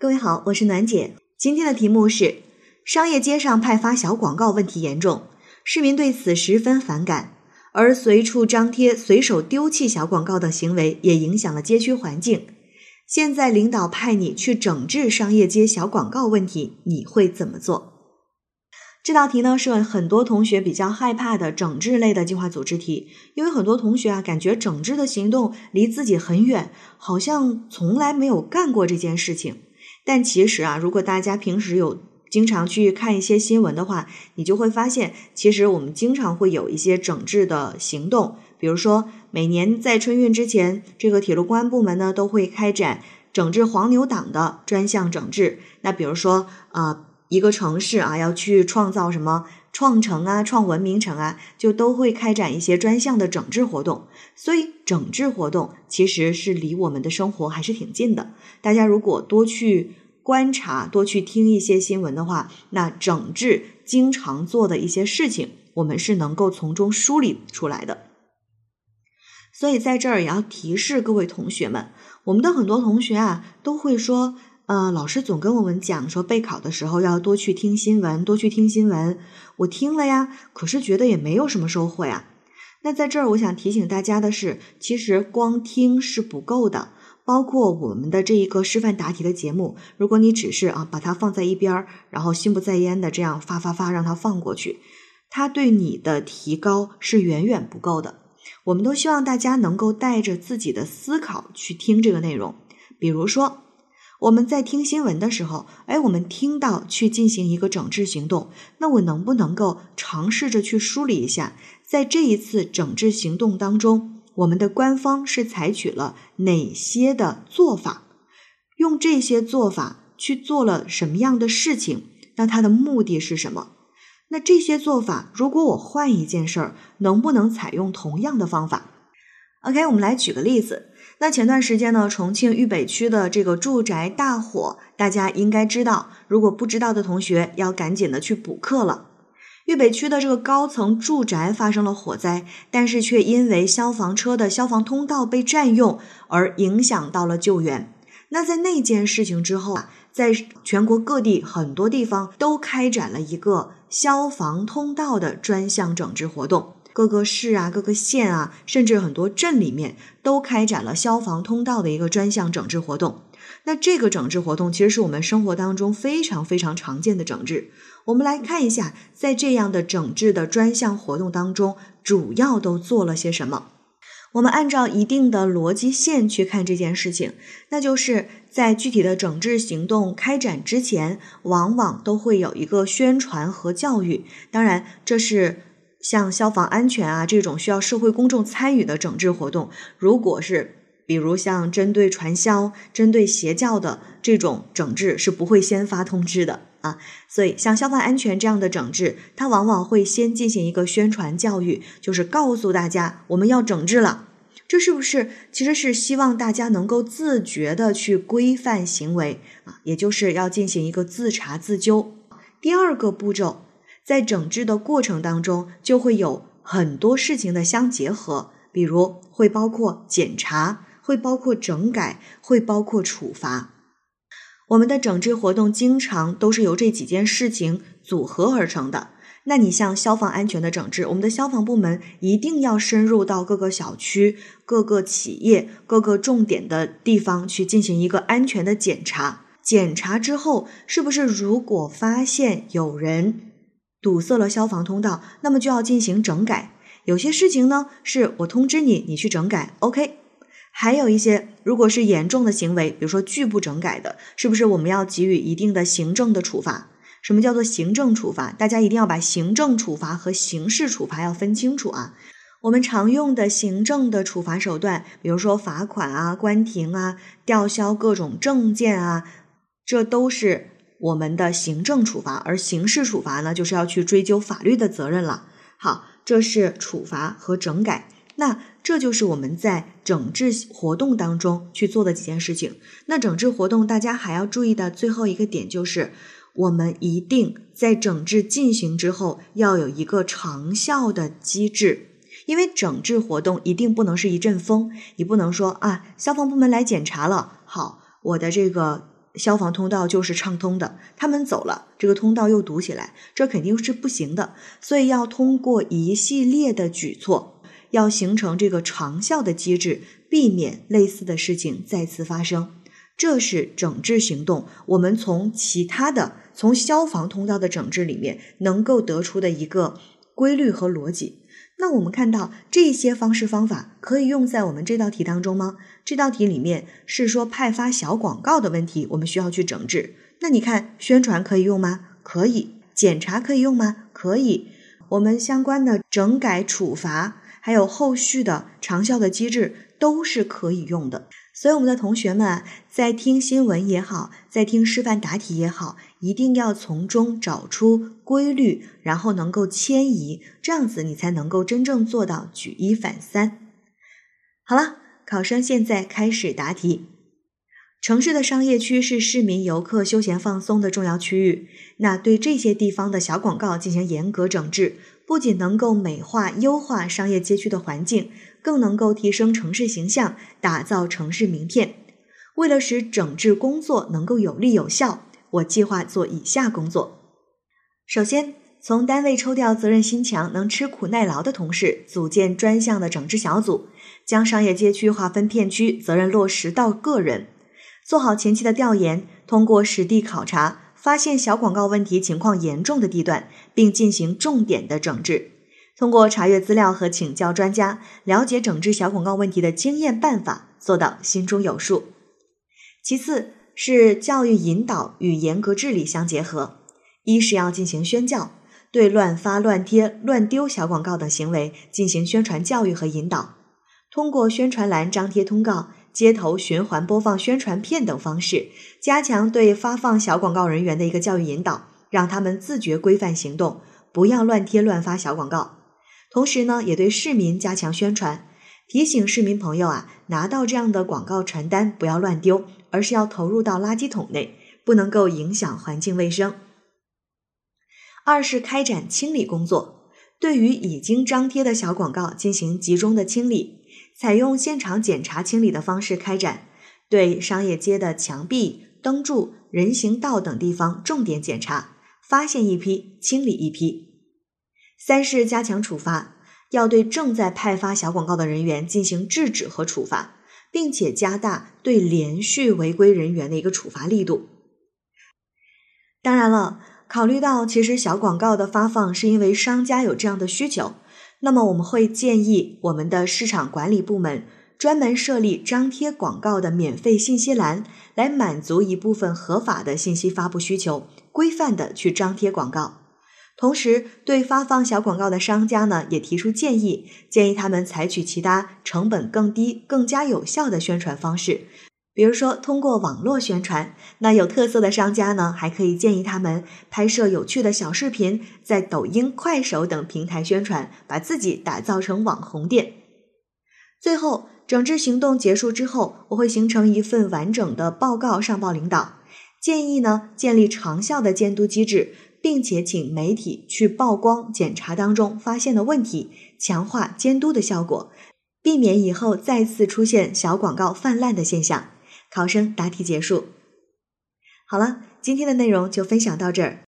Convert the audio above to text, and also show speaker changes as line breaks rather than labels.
各位好，我是暖姐。今天的题目是：商业街上派发小广告问题严重，市民对此十分反感。而随处张贴、随手丢弃小广告等行为，也影响了街区环境。现在领导派你去整治商业街小广告问题，你会怎么做？这道题呢是很多同学比较害怕的整治类的计划组织题，因为很多同学啊感觉整治的行动离自己很远，好像从来没有干过这件事情。但其实啊，如果大家平时有经常去看一些新闻的话，你就会发现，其实我们经常会有一些整治的行动，比如说每年在春运之前，这个铁路公安部门呢都会开展整治黄牛党的专项整治。那比如说啊。一个城市啊，要去创造什么创城啊、创文明城啊，就都会开展一些专项的整治活动。所以，整治活动其实是离我们的生活还是挺近的。大家如果多去观察、多去听一些新闻的话，那整治经常做的一些事情，我们是能够从中梳理出来的。所以，在这儿也要提示各位同学们，我们的很多同学啊，都会说。呃，老师总跟我们讲说，备考的时候要多去听新闻，多去听新闻。我听了呀，可是觉得也没有什么收获呀。那在这儿，我想提醒大家的是，其实光听是不够的。包括我们的这一个示范答题的节目，如果你只是啊把它放在一边儿，然后心不在焉的这样发发发让它放过去，它对你的提高是远远不够的。我们都希望大家能够带着自己的思考去听这个内容，比如说。我们在听新闻的时候，哎，我们听到去进行一个整治行动，那我能不能够尝试着去梳理一下，在这一次整治行动当中，我们的官方是采取了哪些的做法？用这些做法去做了什么样的事情？那它的目的是什么？那这些做法，如果我换一件事儿，能不能采用同样的方法？OK，我们来举个例子。那前段时间呢，重庆渝北区的这个住宅大火，大家应该知道。如果不知道的同学，要赶紧的去补课了。渝北区的这个高层住宅发生了火灾，但是却因为消防车的消防通道被占用而影响到了救援。那在那件事情之后啊，在全国各地很多地方都开展了一个消防通道的专项整治活动。各个市啊，各个县啊，甚至很多镇里面都开展了消防通道的一个专项整治活动。那这个整治活动其实是我们生活当中非常非常常见的整治。我们来看一下，在这样的整治的专项活动当中，主要都做了些什么？我们按照一定的逻辑线去看这件事情，那就是在具体的整治行动开展之前，往往都会有一个宣传和教育。当然，这是。像消防安全啊这种需要社会公众参与的整治活动，如果是比如像针对传销、针对邪教的这种整治，是不会先发通知的啊。所以像消防安全这样的整治，它往往会先进行一个宣传教育，就是告诉大家我们要整治了。这是不是其实是希望大家能够自觉的去规范行为啊？也就是要进行一个自查自纠。第二个步骤。在整治的过程当中，就会有很多事情的相结合，比如会包括检查，会包括整改，会包括处罚。我们的整治活动经常都是由这几件事情组合而成的。那你像消防安全的整治，我们的消防部门一定要深入到各个小区、各个企业、各个重点的地方去进行一个安全的检查。检查之后，是不是如果发现有人？堵塞了消防通道，那么就要进行整改。有些事情呢，是我通知你，你去整改，OK。还有一些，如果是严重的行为，比如说拒不整改的，是不是我们要给予一定的行政的处罚？什么叫做行政处罚？大家一定要把行政处罚和刑事处罚要分清楚啊。我们常用的行政的处罚手段，比如说罚款啊、关停啊、吊销各种证件啊，这都是。我们的行政处罚，而刑事处罚呢，就是要去追究法律的责任了。好，这是处罚和整改。那这就是我们在整治活动当中去做的几件事情。那整治活动大家还要注意的最后一个点就是，我们一定在整治进行之后要有一个长效的机制，因为整治活动一定不能是一阵风，你不能说啊，消防部门来检查了，好，我的这个。消防通道就是畅通的，他们走了，这个通道又堵起来，这肯定是不行的。所以要通过一系列的举措，要形成这个长效的机制，避免类似的事情再次发生。这是整治行动，我们从其他的从消防通道的整治里面能够得出的一个规律和逻辑。那我们看到这些方式方法可以用在我们这道题当中吗？这道题里面是说派发小广告的问题，我们需要去整治。那你看宣传可以用吗？可以。检查可以用吗？可以。我们相关的整改处罚，还有后续的长效的机制都是可以用的。所以我们的同学们，在听新闻也好，在听示范答题也好，一定要从中找出规律，然后能够迁移，这样子你才能够真正做到举一反三。好了，考生现在开始答题。城市的商业区是市民游客休闲放松的重要区域，那对这些地方的小广告进行严格整治，不仅能够美化优化商业街区的环境。更能够提升城市形象，打造城市名片。为了使整治工作能够有力有效，我计划做以下工作：首先，从单位抽调责任心强、能吃苦耐劳的同事，组建专项的整治小组，将商业街区划分片区，责任落实到个人，做好前期的调研，通过实地考察，发现小广告问题情况严重的地段，并进行重点的整治。通过查阅资料和请教专家，了解整治小广告问题的经验办法，做到心中有数。其次是教育引导与严格治理相结合，一是要进行宣教，对乱发、乱贴、乱丢小广告等行为进行宣传教育和引导，通过宣传栏张贴通告、街头循环播放宣传片等方式，加强对发放小广告人员的一个教育引导，让他们自觉规范行动，不要乱贴乱发小广告。同时呢，也对市民加强宣传，提醒市民朋友啊，拿到这样的广告传单不要乱丢，而是要投入到垃圾桶内，不能够影响环境卫生。二是开展清理工作，对于已经张贴的小广告进行集中的清理，采用现场检查清理的方式开展，对商业街的墙壁、灯柱、人行道等地方重点检查，发现一批清理一批。三是加强处罚，要对正在派发小广告的人员进行制止和处罚，并且加大对连续违规人员的一个处罚力度。当然了，考虑到其实小广告的发放是因为商家有这样的需求，那么我们会建议我们的市场管理部门专门设立张贴广告的免费信息栏，来满足一部分合法的信息发布需求，规范的去张贴广告。同时，对发放小广告的商家呢，也提出建议，建议他们采取其他成本更低、更加有效的宣传方式，比如说通过网络宣传。那有特色的商家呢，还可以建议他们拍摄有趣的小视频，在抖音、快手等平台宣传，把自己打造成网红店。最后，整治行动结束之后，我会形成一份完整的报告上报领导，建议呢建立长效的监督机制。并且请媒体去曝光检查当中发现的问题，强化监督的效果，避免以后再次出现小广告泛滥的现象。考生答题结束。好了，今天的内容就分享到这儿。